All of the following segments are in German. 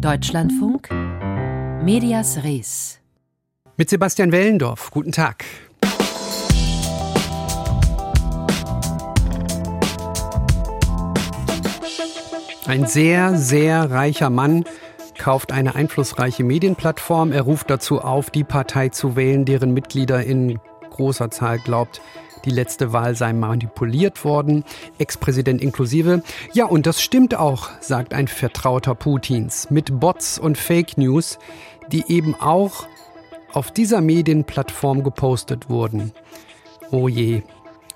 Deutschlandfunk Medias Res. Mit Sebastian Wellendorf. Guten Tag. Ein sehr, sehr reicher Mann kauft eine einflussreiche Medienplattform. Er ruft dazu auf, die Partei zu wählen, deren Mitglieder in großer Zahl glaubt, die letzte Wahl sei manipuliert worden, Ex-Präsident inklusive. Ja, und das stimmt auch, sagt ein Vertrauter Putins, mit Bots und Fake News, die eben auch auf dieser Medienplattform gepostet wurden. Oh je,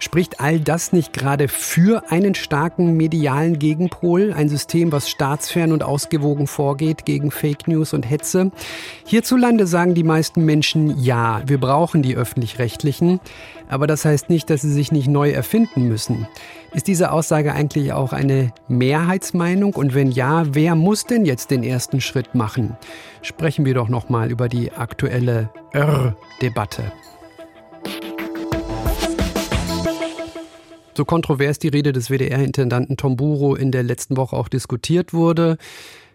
Spricht all das nicht gerade für einen starken medialen Gegenpol, ein System, was staatsfern und ausgewogen vorgeht gegen Fake News und Hetze? Hierzulande sagen die meisten Menschen ja, wir brauchen die öffentlich-rechtlichen, aber das heißt nicht, dass sie sich nicht neu erfinden müssen. Ist diese Aussage eigentlich auch eine Mehrheitsmeinung und wenn ja, wer muss denn jetzt den ersten Schritt machen? Sprechen wir doch noch mal über die aktuelle Irr-Debatte. So kontrovers die Rede des WDR-Intendanten Tom Buro in der letzten Woche auch diskutiert wurde,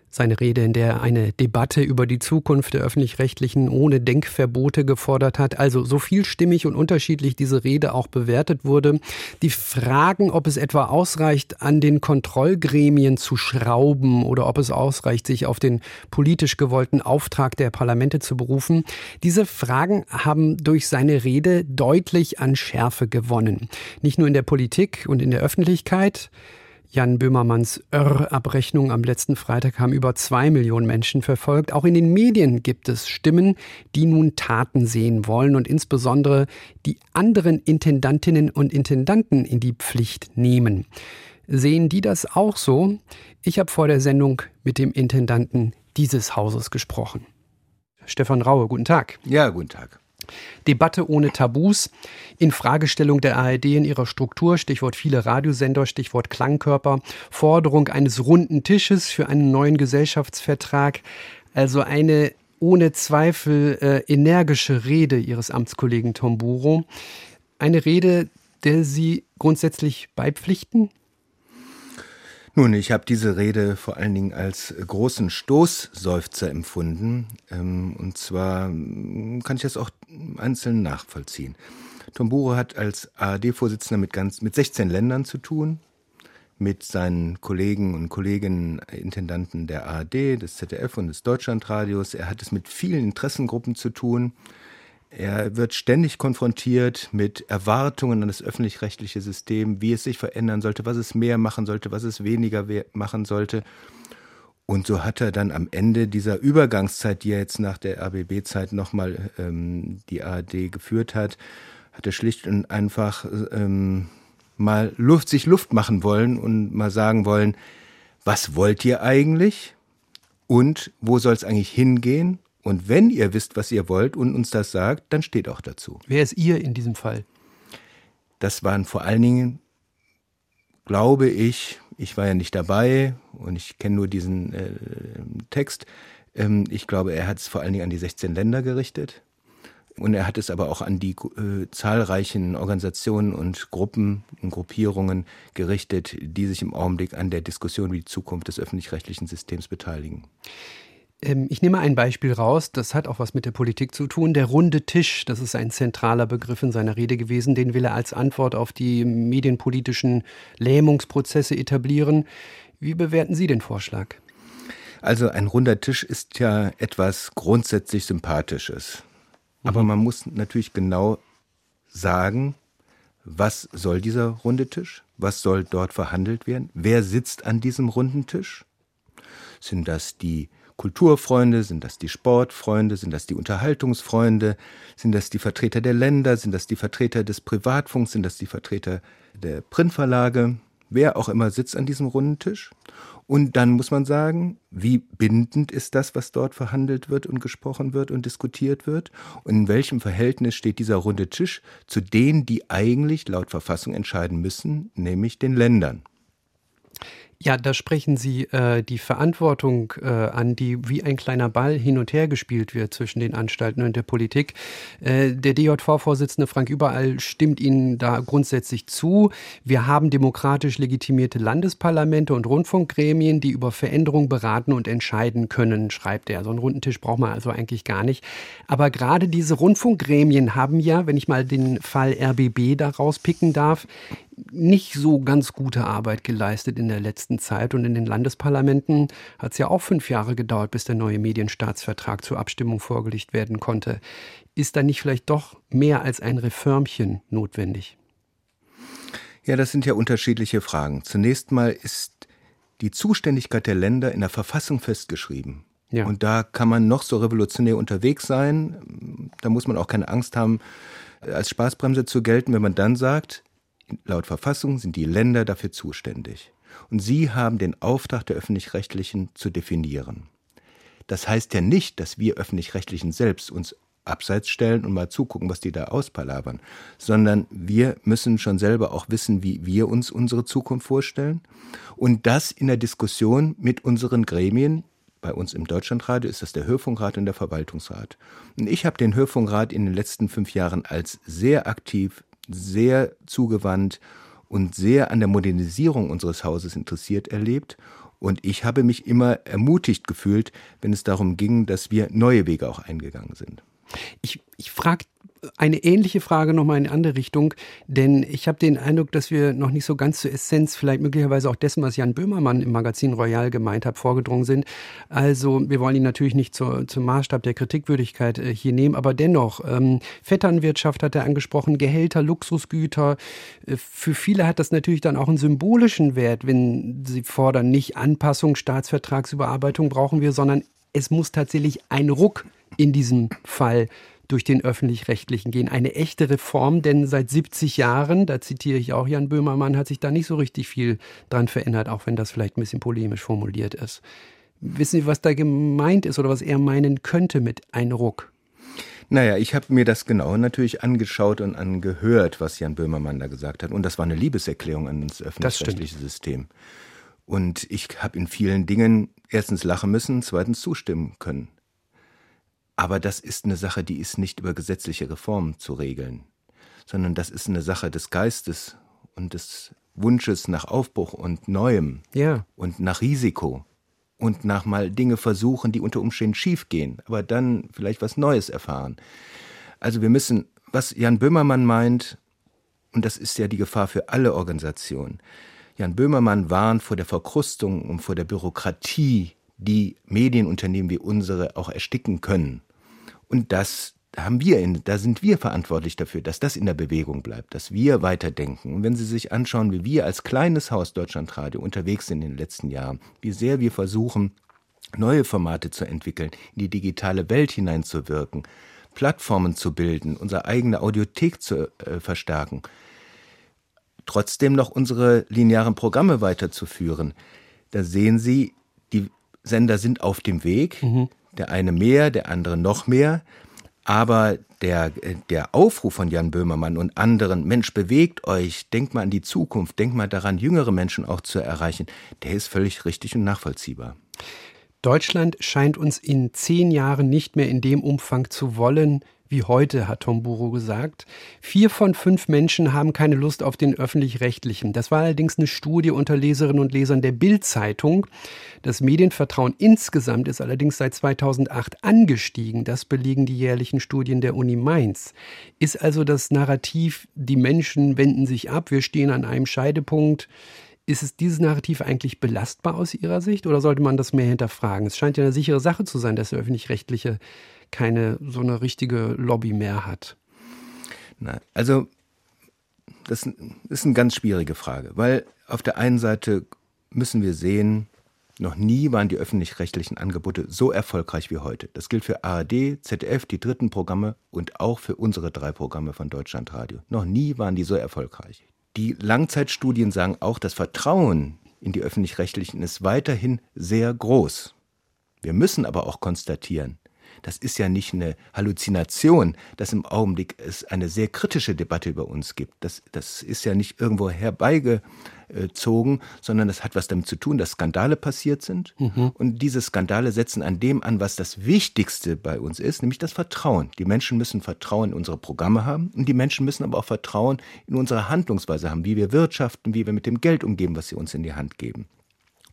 seine Rede, in der er eine Debatte über die Zukunft der öffentlich-rechtlichen ohne Denkverbote gefordert hat. Also so vielstimmig und unterschiedlich diese Rede auch bewertet wurde. Die Fragen, ob es etwa ausreicht, an den Kontrollgremien zu schrauben oder ob es ausreicht, sich auf den politisch gewollten Auftrag der Parlamente zu berufen, diese Fragen haben durch seine Rede deutlich an Schärfe gewonnen. Nicht nur in der Politik und in der Öffentlichkeit, Jan Böhmermanns Irr-Abrechnung am letzten Freitag haben über zwei Millionen Menschen verfolgt. Auch in den Medien gibt es Stimmen, die nun Taten sehen wollen und insbesondere die anderen Intendantinnen und Intendanten in die Pflicht nehmen. Sehen die das auch so? Ich habe vor der Sendung mit dem Intendanten dieses Hauses gesprochen. Stefan Raue, guten Tag. Ja, guten Tag. Debatte ohne Tabus, Infragestellung der ARD in ihrer Struktur, Stichwort viele Radiosender, Stichwort Klangkörper, Forderung eines runden Tisches für einen neuen Gesellschaftsvertrag, also eine ohne Zweifel äh, energische Rede Ihres Amtskollegen Tom Buro. Eine Rede, der Sie grundsätzlich beipflichten? Nun, ich habe diese Rede vor allen Dingen als großen Stoßseufzer empfunden. Ähm, und zwar hm, kann ich das auch einzeln nachvollziehen. Tom Bure hat als ARD-Vorsitzender mit, mit 16 Ländern zu tun, mit seinen Kollegen und Kolleginnen, Intendanten der ARD, des ZDF und des Deutschlandradios. Er hat es mit vielen Interessengruppen zu tun. Er wird ständig konfrontiert mit Erwartungen an das öffentlich-rechtliche System, wie es sich verändern sollte, was es mehr machen sollte, was es weniger machen sollte. Und so hat er dann am Ende dieser Übergangszeit, die er jetzt nach der RBB-Zeit nochmal ähm, die ARD geführt hat, hat er schlicht und einfach ähm, mal Luft, sich Luft machen wollen und mal sagen wollen, was wollt ihr eigentlich und wo soll es eigentlich hingehen und wenn ihr wisst, was ihr wollt und uns das sagt, dann steht auch dazu. Wer ist ihr in diesem Fall? Das waren vor allen Dingen, glaube ich, ich war ja nicht dabei und ich kenne nur diesen äh, Text. Ähm, ich glaube, er hat es vor allen Dingen an die 16 Länder gerichtet. Und er hat es aber auch an die äh, zahlreichen Organisationen und Gruppen und Gruppierungen gerichtet, die sich im Augenblick an der Diskussion über die Zukunft des öffentlich-rechtlichen Systems beteiligen. Ähm, ich nehme ein Beispiel raus, das hat auch was mit der Politik zu tun. Der runde Tisch, das ist ein zentraler Begriff in seiner Rede gewesen, den will er als Antwort auf die medienpolitischen Lähmungsprozesse etablieren. Wie bewerten Sie den Vorschlag? Also ein runder Tisch ist ja etwas grundsätzlich Sympathisches. Mhm. Aber man muss natürlich genau sagen, was soll dieser runde Tisch? Was soll dort verhandelt werden? Wer sitzt an diesem runden Tisch? Sind das die Kulturfreunde? Sind das die Sportfreunde? Sind das die Unterhaltungsfreunde? Sind das die Vertreter der Länder? Sind das die Vertreter des Privatfunks? Sind das die Vertreter der Printverlage? Wer auch immer sitzt an diesem runden Tisch. Und dann muss man sagen, wie bindend ist das, was dort verhandelt wird und gesprochen wird und diskutiert wird? Und in welchem Verhältnis steht dieser runde Tisch zu denen, die eigentlich laut Verfassung entscheiden müssen, nämlich den Ländern? Ja, da sprechen Sie äh, die Verantwortung äh, an, die wie ein kleiner Ball hin und her gespielt wird zwischen den Anstalten und der Politik. Äh, der DJV-Vorsitzende Frank Überall stimmt Ihnen da grundsätzlich zu. Wir haben demokratisch legitimierte Landesparlamente und Rundfunkgremien, die über Veränderungen beraten und entscheiden können, schreibt er. So einen runden Tisch braucht man also eigentlich gar nicht. Aber gerade diese Rundfunkgremien haben ja, wenn ich mal den Fall RBB daraus picken darf, nicht so ganz gute Arbeit geleistet in der letzten Zeit. Und in den Landesparlamenten hat es ja auch fünf Jahre gedauert, bis der neue Medienstaatsvertrag zur Abstimmung vorgelegt werden konnte. Ist da nicht vielleicht doch mehr als ein Reformchen notwendig? Ja, das sind ja unterschiedliche Fragen. Zunächst mal ist die Zuständigkeit der Länder in der Verfassung festgeschrieben. Ja. Und da kann man noch so revolutionär unterwegs sein. Da muss man auch keine Angst haben, als Spaßbremse zu gelten, wenn man dann sagt, Laut Verfassung sind die Länder dafür zuständig. Und sie haben den Auftrag der öffentlich-rechtlichen zu definieren. Das heißt ja nicht, dass wir öffentlich-rechtlichen selbst uns abseits stellen und mal zugucken, was die da auspalabern, sondern wir müssen schon selber auch wissen, wie wir uns unsere Zukunft vorstellen und das in der Diskussion mit unseren Gremien. Bei uns im Deutschlandradio ist das der Hörfunkrat und der Verwaltungsrat. Und ich habe den Hörfunkrat in den letzten fünf Jahren als sehr aktiv, sehr zugewandt und sehr an der Modernisierung unseres Hauses interessiert erlebt. Und ich habe mich immer ermutigt gefühlt, wenn es darum ging, dass wir neue Wege auch eingegangen sind. Ich, ich frage eine ähnliche Frage nochmal in eine andere Richtung, denn ich habe den Eindruck, dass wir noch nicht so ganz zur Essenz, vielleicht möglicherweise auch dessen, was Jan Böhmermann im Magazin Royal gemeint hat, vorgedrungen sind. Also wir wollen ihn natürlich nicht zur, zum Maßstab der Kritikwürdigkeit äh, hier nehmen, aber dennoch, ähm, Vetternwirtschaft hat er angesprochen, Gehälter, Luxusgüter. Äh, für viele hat das natürlich dann auch einen symbolischen Wert, wenn sie fordern, nicht Anpassung, Staatsvertragsüberarbeitung brauchen wir, sondern es muss tatsächlich ein Ruck in diesem Fall durch den öffentlich-rechtlichen gehen. Eine echte Reform, denn seit 70 Jahren, da zitiere ich auch Jan Böhmermann, hat sich da nicht so richtig viel dran verändert, auch wenn das vielleicht ein bisschen polemisch formuliert ist. Wissen Sie, was da gemeint ist oder was er meinen könnte mit ein Ruck? Naja, ich habe mir das genau natürlich angeschaut und angehört, was Jan Böhmermann da gesagt hat. Und das war eine Liebeserklärung an das öffentlich-rechtliche System. Und ich habe in vielen Dingen erstens lachen müssen, zweitens zustimmen können. Aber das ist eine Sache, die ist nicht über gesetzliche Reformen zu regeln, sondern das ist eine Sache des Geistes und des Wunsches nach Aufbruch und Neuem ja. und nach Risiko und nach mal Dinge versuchen, die unter Umständen schiefgehen, aber dann vielleicht was Neues erfahren. Also wir müssen, was Jan Böhmermann meint, und das ist ja die Gefahr für alle Organisationen, Jan Böhmermann warnt vor der Verkrustung und vor der Bürokratie, die Medienunternehmen wie unsere auch ersticken können. Und das haben wir, in, da sind wir verantwortlich dafür, dass das in der Bewegung bleibt, dass wir weiterdenken. Und wenn Sie sich anschauen, wie wir als kleines Haus Deutschlandradio unterwegs sind in den letzten Jahren, wie sehr wir versuchen, neue Formate zu entwickeln, in die digitale Welt hineinzuwirken, Plattformen zu bilden, unsere eigene Audiothek zu äh, verstärken, trotzdem noch unsere linearen Programme weiterzuführen, da sehen Sie, die Sender sind auf dem Weg. Mhm der eine mehr, der andere noch mehr. Aber der, der Aufruf von Jan Böhmermann und anderen, Mensch, bewegt euch, denkt mal an die Zukunft, denkt mal daran, jüngere Menschen auch zu erreichen, der ist völlig richtig und nachvollziehbar. Deutschland scheint uns in zehn Jahren nicht mehr in dem Umfang zu wollen, wie heute, hat Tom Buro gesagt. Vier von fünf Menschen haben keine Lust auf den öffentlich-rechtlichen. Das war allerdings eine Studie unter Leserinnen und Lesern der Bild-Zeitung. Das Medienvertrauen insgesamt ist allerdings seit 2008 angestiegen. Das belegen die jährlichen Studien der Uni Mainz. Ist also das Narrativ, die Menschen wenden sich ab, wir stehen an einem Scheidepunkt. Ist es dieses Narrativ eigentlich belastbar aus Ihrer Sicht oder sollte man das mehr hinterfragen? Es scheint ja eine sichere Sache zu sein, dass der öffentlich-rechtliche keine so eine richtige Lobby mehr hat? Na, also das ist eine ganz schwierige Frage, weil auf der einen Seite müssen wir sehen, noch nie waren die öffentlich-rechtlichen Angebote so erfolgreich wie heute. Das gilt für ARD, ZDF, die dritten Programme und auch für unsere drei Programme von Deutschlandradio. Noch nie waren die so erfolgreich. Die Langzeitstudien sagen auch, das Vertrauen in die öffentlich-rechtlichen ist weiterhin sehr groß. Wir müssen aber auch konstatieren, das ist ja nicht eine Halluzination, dass im Augenblick es eine sehr kritische Debatte über uns gibt. Das, das ist ja nicht irgendwo herbeigezogen, sondern das hat was damit zu tun, dass Skandale passiert sind. Mhm. Und diese Skandale setzen an dem an, was das Wichtigste bei uns ist, nämlich das Vertrauen. Die Menschen müssen Vertrauen in unsere Programme haben und die Menschen müssen aber auch Vertrauen in unsere Handlungsweise haben, wie wir wirtschaften, wie wir mit dem Geld umgehen, was sie uns in die Hand geben.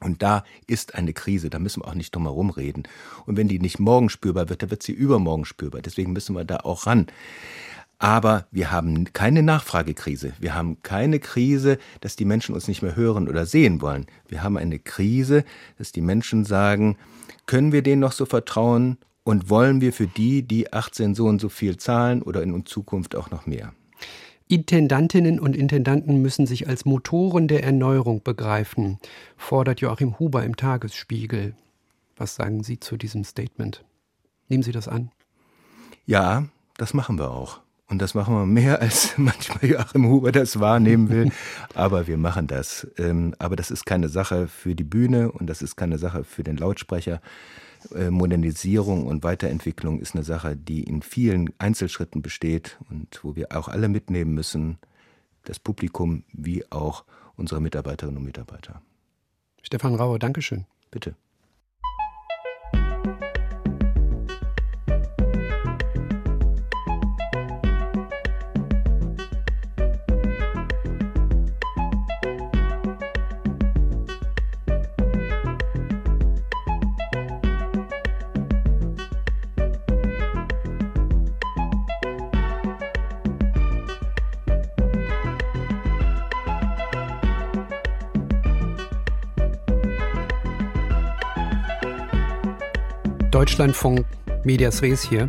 Und da ist eine Krise, da müssen wir auch nicht drum herum reden. Und wenn die nicht morgen spürbar wird, dann wird sie übermorgen spürbar. Deswegen müssen wir da auch ran. Aber wir haben keine Nachfragekrise. Wir haben keine Krise, dass die Menschen uns nicht mehr hören oder sehen wollen. Wir haben eine Krise, dass die Menschen sagen, können wir denen noch so vertrauen und wollen wir für die, die 18 so und so viel zahlen oder in Zukunft auch noch mehr? Intendantinnen und Intendanten müssen sich als Motoren der Erneuerung begreifen, fordert Joachim Huber im Tagesspiegel. Was sagen Sie zu diesem Statement? Nehmen Sie das an? Ja, das machen wir auch. Und das machen wir mehr, als manchmal Joachim Huber das wahrnehmen will. Aber wir machen das. Ähm, aber das ist keine Sache für die Bühne und das ist keine Sache für den Lautsprecher. Äh, Modernisierung und Weiterentwicklung ist eine Sache, die in vielen Einzelschritten besteht und wo wir auch alle mitnehmen müssen, das Publikum wie auch unsere Mitarbeiterinnen und Mitarbeiter. Stefan Rauer, Dankeschön. Bitte. Deutschlandfunk Medias Res hier.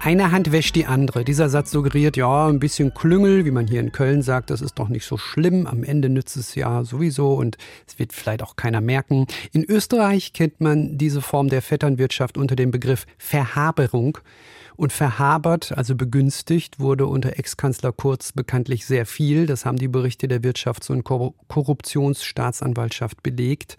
Eine Hand wäscht die andere. Dieser Satz suggeriert, ja, ein bisschen Klüngel, wie man hier in Köln sagt, das ist doch nicht so schlimm. Am Ende nützt es ja sowieso und es wird vielleicht auch keiner merken. In Österreich kennt man diese Form der Vetternwirtschaft unter dem Begriff Verhaberung. Und verhabert, also begünstigt, wurde unter Ex-Kanzler Kurz bekanntlich sehr viel. Das haben die Berichte der Wirtschafts- und Korruptionsstaatsanwaltschaft belegt.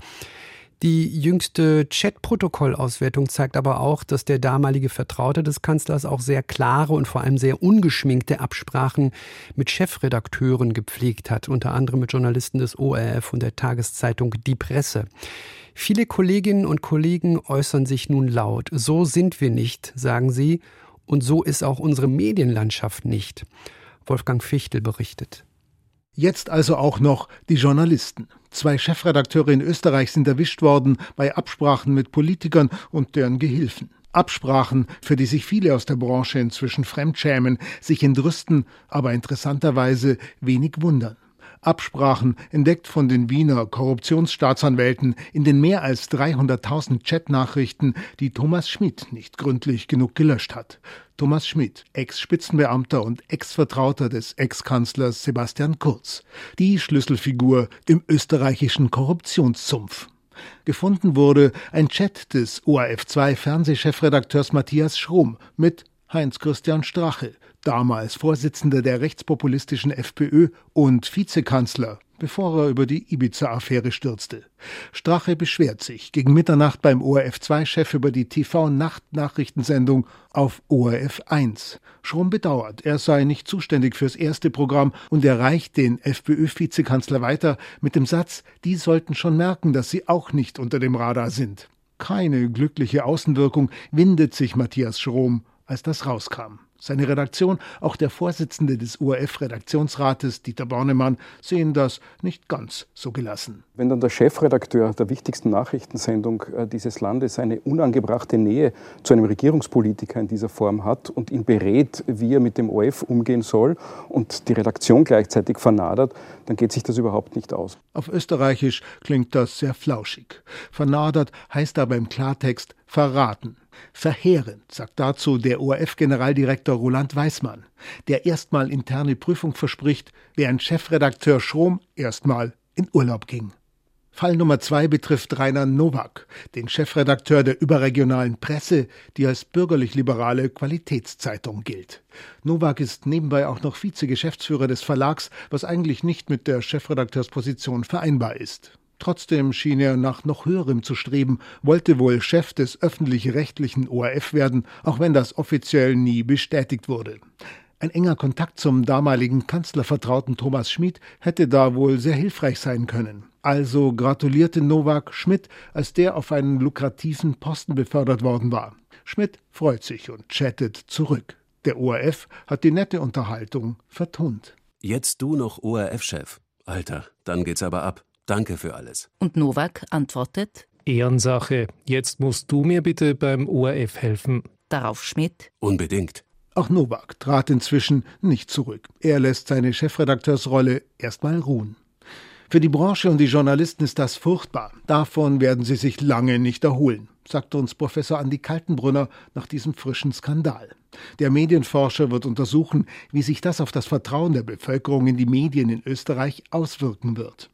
Die jüngste Chat-Protokollauswertung zeigt aber auch, dass der damalige Vertraute des Kanzlers auch sehr klare und vor allem sehr ungeschminkte Absprachen mit Chefredakteuren gepflegt hat, unter anderem mit Journalisten des ORF und der Tageszeitung Die Presse. Viele Kolleginnen und Kollegen äußern sich nun laut. So sind wir nicht, sagen sie, und so ist auch unsere Medienlandschaft nicht. Wolfgang Fichtel berichtet. Jetzt also auch noch die Journalisten. Zwei Chefredakteure in Österreich sind erwischt worden bei Absprachen mit Politikern und deren Gehilfen. Absprachen, für die sich viele aus der Branche inzwischen fremdschämen, sich entrüsten, aber interessanterweise wenig wundern. Absprachen, entdeckt von den Wiener Korruptionsstaatsanwälten in den mehr als 300.000 Chatnachrichten, die Thomas Schmidt nicht gründlich genug gelöscht hat. Thomas Schmidt, Ex-Spitzenbeamter und Ex-Vertrauter des Ex-Kanzlers Sebastian Kurz. Die Schlüsselfigur im österreichischen Korruptionszumpf. Gefunden wurde ein Chat des ORF2 Fernsehchefredakteurs Matthias Schrum mit Heinz Christian Strache, damals Vorsitzender der rechtspopulistischen FPÖ und Vizekanzler, bevor er über die Ibiza-Affäre stürzte. Strache beschwert sich gegen Mitternacht beim ORF2-Chef über die TV-Nacht-Nachrichtensendung auf ORF 1. Schrum bedauert, er sei nicht zuständig fürs erste Programm und erreicht den FPÖ-Vizekanzler weiter mit dem Satz, die sollten schon merken, dass sie auch nicht unter dem Radar sind. Keine glückliche Außenwirkung windet sich Matthias Schrom, als das rauskam. Seine Redaktion, auch der Vorsitzende des ORF-Redaktionsrates, Dieter Bornemann, sehen das nicht ganz so gelassen. Wenn dann der Chefredakteur der wichtigsten Nachrichtensendung äh, dieses Landes eine unangebrachte Nähe zu einem Regierungspolitiker in dieser Form hat und ihn berät, wie er mit dem ORF umgehen soll und die Redaktion gleichzeitig vernadert, dann geht sich das überhaupt nicht aus. Auf Österreichisch klingt das sehr flauschig. Vernadert heißt aber im Klartext verraten. Verheerend, sagt dazu der ORF-Generaldirektor Roland Weismann, der erstmal interne Prüfung verspricht, während Chefredakteur Schrom erstmal in Urlaub ging. Fall Nummer zwei betrifft Rainer Nowak, den Chefredakteur der überregionalen Presse, die als bürgerlich-liberale Qualitätszeitung gilt. Nowak ist nebenbei auch noch Vizegeschäftsführer des Verlags, was eigentlich nicht mit der Chefredakteursposition vereinbar ist. Trotzdem schien er nach noch höherem zu streben, wollte wohl Chef des öffentlich-rechtlichen ORF werden, auch wenn das offiziell nie bestätigt wurde. Ein enger Kontakt zum damaligen Kanzlervertrauten Thomas Schmid hätte da wohl sehr hilfreich sein können. Also gratulierte Nowak Schmidt, als der auf einen lukrativen Posten befördert worden war. Schmidt freut sich und chattet zurück. Der ORF hat die nette Unterhaltung vertont. Jetzt du noch ORF-Chef. Alter, dann geht's aber ab. Danke für alles. Und Nowak antwortet: Ehrensache. Jetzt musst du mir bitte beim ORF helfen. Darauf Schmidt: Unbedingt. Auch Nowak trat inzwischen nicht zurück. Er lässt seine Chefredakteursrolle erstmal ruhen. Für die Branche und die Journalisten ist das furchtbar. Davon werden sie sich lange nicht erholen, sagte uns Professor Andi Kaltenbrunner nach diesem frischen Skandal. Der Medienforscher wird untersuchen, wie sich das auf das Vertrauen der Bevölkerung in die Medien in Österreich auswirken wird.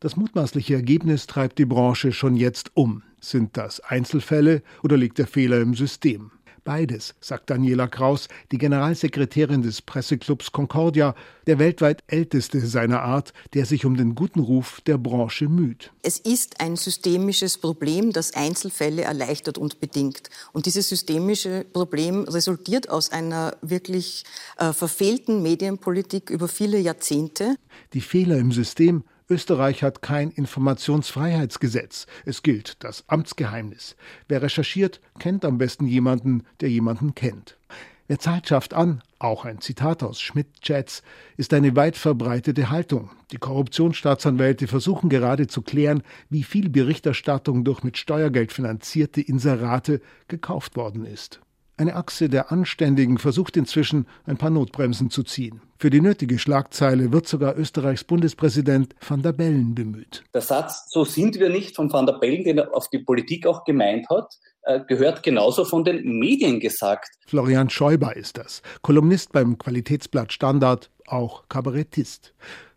Das mutmaßliche Ergebnis treibt die Branche schon jetzt um. Sind das Einzelfälle oder liegt der Fehler im System? Beides, sagt Daniela Kraus, die Generalsekretärin des Presseclubs Concordia, der weltweit älteste seiner Art, der sich um den guten Ruf der Branche müht. Es ist ein systemisches Problem, das Einzelfälle erleichtert und bedingt. Und dieses systemische Problem resultiert aus einer wirklich äh, verfehlten Medienpolitik über viele Jahrzehnte. Die Fehler im System Österreich hat kein Informationsfreiheitsgesetz. Es gilt das Amtsgeheimnis. Wer recherchiert, kennt am besten jemanden, der jemanden kennt. Wer Zeit schafft an, auch ein Zitat aus Schmidt-Chats, ist eine weit verbreitete Haltung. Die Korruptionsstaatsanwälte versuchen gerade zu klären, wie viel Berichterstattung durch mit Steuergeld finanzierte Inserate gekauft worden ist. Eine Achse der Anständigen versucht inzwischen, ein paar Notbremsen zu ziehen. Für die nötige Schlagzeile wird sogar Österreichs Bundespräsident van der Bellen bemüht. Der Satz, so sind wir nicht von van der Bellen, den er auf die Politik auch gemeint hat, äh, gehört genauso von den Medien gesagt. Florian Schäuber ist das, Kolumnist beim Qualitätsblatt Standard, auch Kabarettist.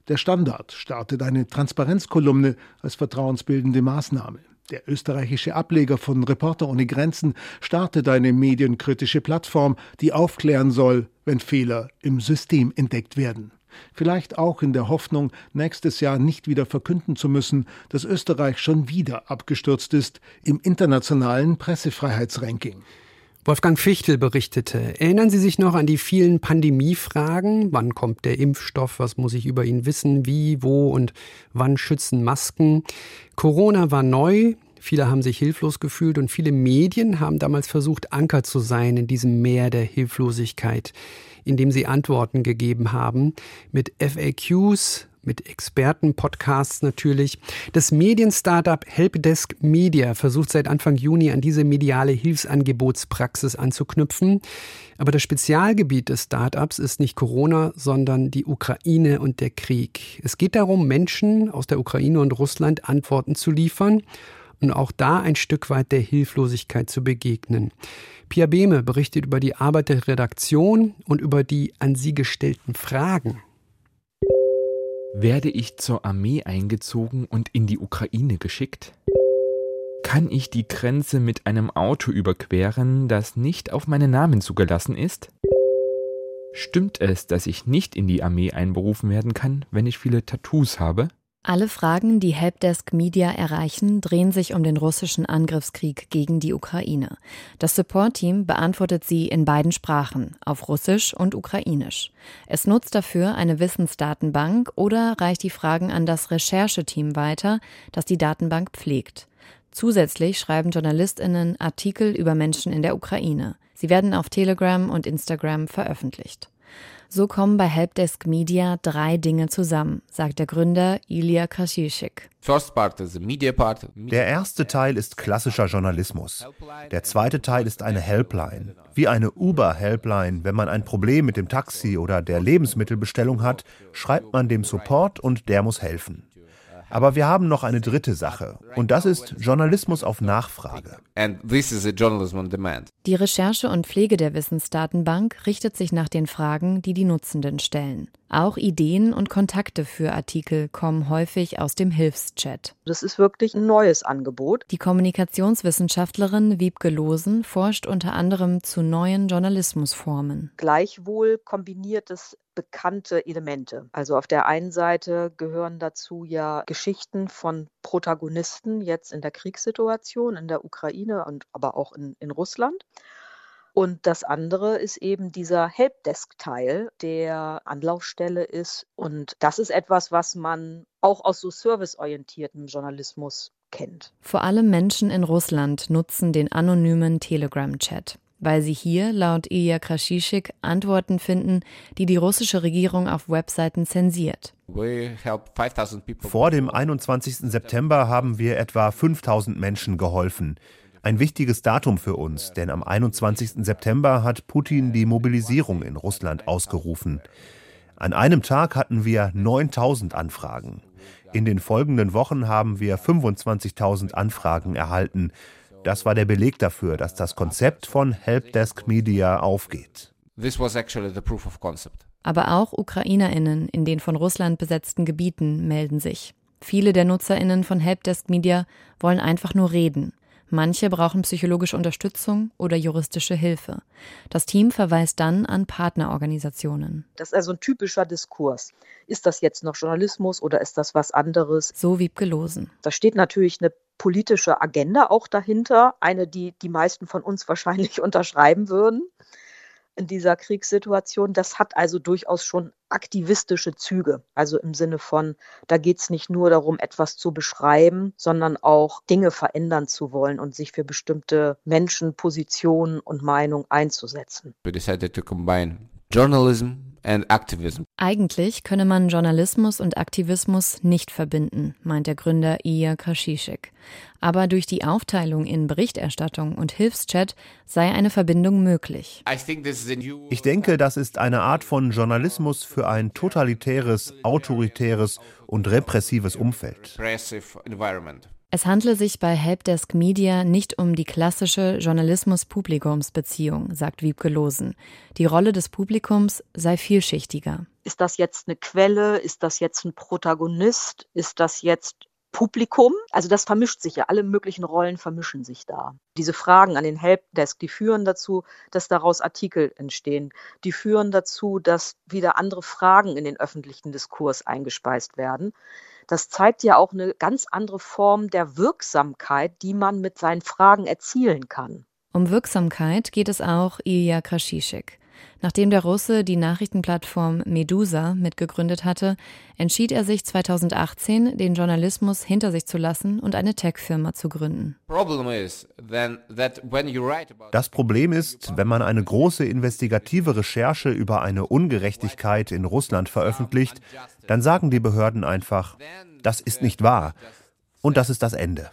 Der Standard startet eine Transparenzkolumne als vertrauensbildende Maßnahme. Der österreichische Ableger von Reporter ohne Grenzen startet eine medienkritische Plattform, die aufklären soll, wenn Fehler im System entdeckt werden. Vielleicht auch in der Hoffnung, nächstes Jahr nicht wieder verkünden zu müssen, dass Österreich schon wieder abgestürzt ist im internationalen Pressefreiheitsranking. Wolfgang Fichtel berichtete. Erinnern Sie sich noch an die vielen Pandemiefragen? Wann kommt der Impfstoff? Was muss ich über ihn wissen? Wie, wo und wann schützen Masken? Corona war neu. Viele haben sich hilflos gefühlt und viele Medien haben damals versucht, Anker zu sein in diesem Meer der Hilflosigkeit, indem sie Antworten gegeben haben mit FAQs, mit Experten-Podcasts natürlich. Das Medien-Startup Helpdesk Media versucht seit Anfang Juni an diese mediale Hilfsangebotspraxis anzuknüpfen. Aber das Spezialgebiet des Startups ist nicht Corona, sondern die Ukraine und der Krieg. Es geht darum, Menschen aus der Ukraine und Russland Antworten zu liefern und auch da ein Stück weit der Hilflosigkeit zu begegnen. Pia Behme berichtet über die Arbeit der Redaktion und über die an sie gestellten Fragen. Werde ich zur Armee eingezogen und in die Ukraine geschickt? Kann ich die Grenze mit einem Auto überqueren, das nicht auf meinen Namen zugelassen ist? Stimmt es, dass ich nicht in die Armee einberufen werden kann, wenn ich viele Tattoos habe? Alle Fragen, die Helpdesk Media erreichen, drehen sich um den russischen Angriffskrieg gegen die Ukraine. Das Support-Team beantwortet sie in beiden Sprachen, auf Russisch und Ukrainisch. Es nutzt dafür eine Wissensdatenbank oder reicht die Fragen an das Rechercheteam weiter, das die Datenbank pflegt. Zusätzlich schreiben JournalistInnen Artikel über Menschen in der Ukraine. Sie werden auf Telegram und Instagram veröffentlicht. So kommen bei Helpdesk Media drei Dinge zusammen, sagt der Gründer Ilya Krasischik. Der erste Teil ist klassischer Journalismus. Der zweite Teil ist eine Helpline. Wie eine Uber-Helpline. Wenn man ein Problem mit dem Taxi oder der Lebensmittelbestellung hat, schreibt man dem Support und der muss helfen. Aber wir haben noch eine dritte Sache und das ist Journalismus auf Nachfrage. Die Recherche und Pflege der Wissensdatenbank richtet sich nach den Fragen, die die Nutzenden stellen. Auch Ideen und Kontakte für Artikel kommen häufig aus dem Hilfschat. Das ist wirklich ein neues Angebot. Die Kommunikationswissenschaftlerin Wiebke Losen forscht unter anderem zu neuen Journalismusformen. Gleichwohl kombiniert es bekannte Elemente. Also auf der einen Seite gehören dazu ja Geschichten von Protagonisten jetzt in der Kriegssituation in der Ukraine und aber auch in, in Russland. Und das andere ist eben dieser Helpdesk-Teil, der Anlaufstelle ist. Und das ist etwas, was man auch aus so serviceorientiertem Journalismus kennt. Vor allem Menschen in Russland nutzen den anonymen Telegram-Chat, weil sie hier laut Ilya Kraschischik Antworten finden, die die russische Regierung auf Webseiten zensiert. Vor dem 21. September haben wir etwa 5000 Menschen geholfen. Ein wichtiges Datum für uns, denn am 21. September hat Putin die Mobilisierung in Russland ausgerufen. An einem Tag hatten wir 9000 Anfragen. In den folgenden Wochen haben wir 25.000 Anfragen erhalten. Das war der Beleg dafür, dass das Konzept von Helpdesk Media aufgeht. Aber auch Ukrainerinnen in den von Russland besetzten Gebieten melden sich. Viele der Nutzerinnen von Helpdesk Media wollen einfach nur reden. Manche brauchen psychologische Unterstützung oder juristische Hilfe. Das Team verweist dann an Partnerorganisationen. Das ist also ein typischer Diskurs. Ist das jetzt noch Journalismus oder ist das was anderes? So wie Gelosen. Da steht natürlich eine politische Agenda auch dahinter, eine, die die meisten von uns wahrscheinlich unterschreiben würden in dieser Kriegssituation. Das hat also durchaus schon aktivistische Züge. Also im Sinne von, da geht es nicht nur darum, etwas zu beschreiben, sondern auch Dinge verändern zu wollen und sich für bestimmte Menschen, Positionen und Meinungen einzusetzen. We decided to combine journalism and activism. Eigentlich könne man Journalismus und Aktivismus nicht verbinden, meint der Gründer Iya Kraschischek. Aber durch die Aufteilung in Berichterstattung und Hilfschat sei eine Verbindung möglich. Ich denke, das ist eine Art von Journalismus für ein totalitäres, autoritäres und repressives Umfeld. Es handle sich bei Helpdesk Media nicht um die klassische Journalismus-Publikums-Beziehung, sagt Wiebke Losen. Die Rolle des Publikums sei vielschichtiger. Ist das jetzt eine Quelle? Ist das jetzt ein Protagonist? Ist das jetzt Publikum? Also das vermischt sich ja, alle möglichen Rollen vermischen sich da. Diese Fragen an den Helpdesk, die führen dazu, dass daraus Artikel entstehen. Die führen dazu, dass wieder andere Fragen in den öffentlichen Diskurs eingespeist werden das zeigt ja auch eine ganz andere Form der Wirksamkeit, die man mit seinen Fragen erzielen kann. Um Wirksamkeit geht es auch Ilya Kraschischek. Nachdem der Russe die Nachrichtenplattform Medusa mitgegründet hatte, entschied er sich 2018, den Journalismus hinter sich zu lassen und eine Tech-Firma zu gründen. Das Problem ist, wenn man eine große investigative Recherche über eine Ungerechtigkeit in Russland veröffentlicht, dann sagen die Behörden einfach, das ist nicht wahr. Und das ist das Ende.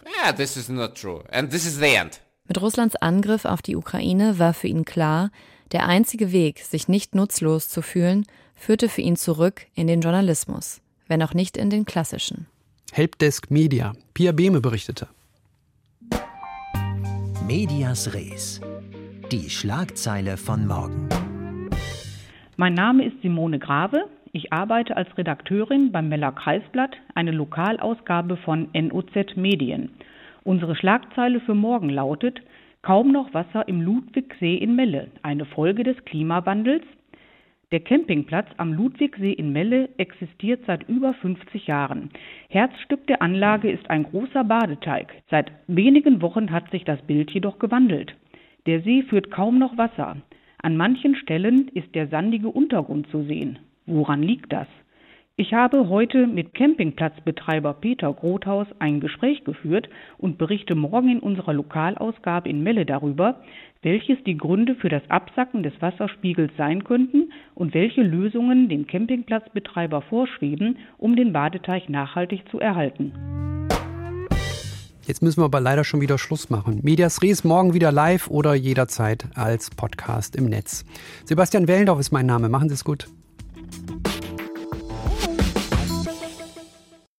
Mit Russlands Angriff auf die Ukraine war für ihn klar, der einzige Weg, sich nicht nutzlos zu fühlen, führte für ihn zurück in den Journalismus, wenn auch nicht in den klassischen. Helpdesk Media. Pia Behme berichtete. Medias Res. Die Schlagzeile von morgen. Mein Name ist Simone Grave. Ich arbeite als Redakteurin beim Meller Kreisblatt, eine Lokalausgabe von NOZ Medien. Unsere Schlagzeile für morgen lautet Kaum noch Wasser im Ludwigsee in Melle, eine Folge des Klimawandels. Der Campingplatz am Ludwigsee in Melle existiert seit über 50 Jahren. Herzstück der Anlage ist ein großer Badeteig. Seit wenigen Wochen hat sich das Bild jedoch gewandelt. Der See führt kaum noch Wasser. An manchen Stellen ist der sandige Untergrund zu sehen. Woran liegt das? Ich habe heute mit Campingplatzbetreiber Peter Grothaus ein Gespräch geführt und berichte morgen in unserer Lokalausgabe in Melle darüber, welches die Gründe für das Absacken des Wasserspiegels sein könnten und welche Lösungen dem Campingplatzbetreiber vorschweben, um den Badeteich nachhaltig zu erhalten. Jetzt müssen wir aber leider schon wieder Schluss machen. Medias Res morgen wieder live oder jederzeit als Podcast im Netz. Sebastian Wellendorf ist mein Name. Machen Sie es gut.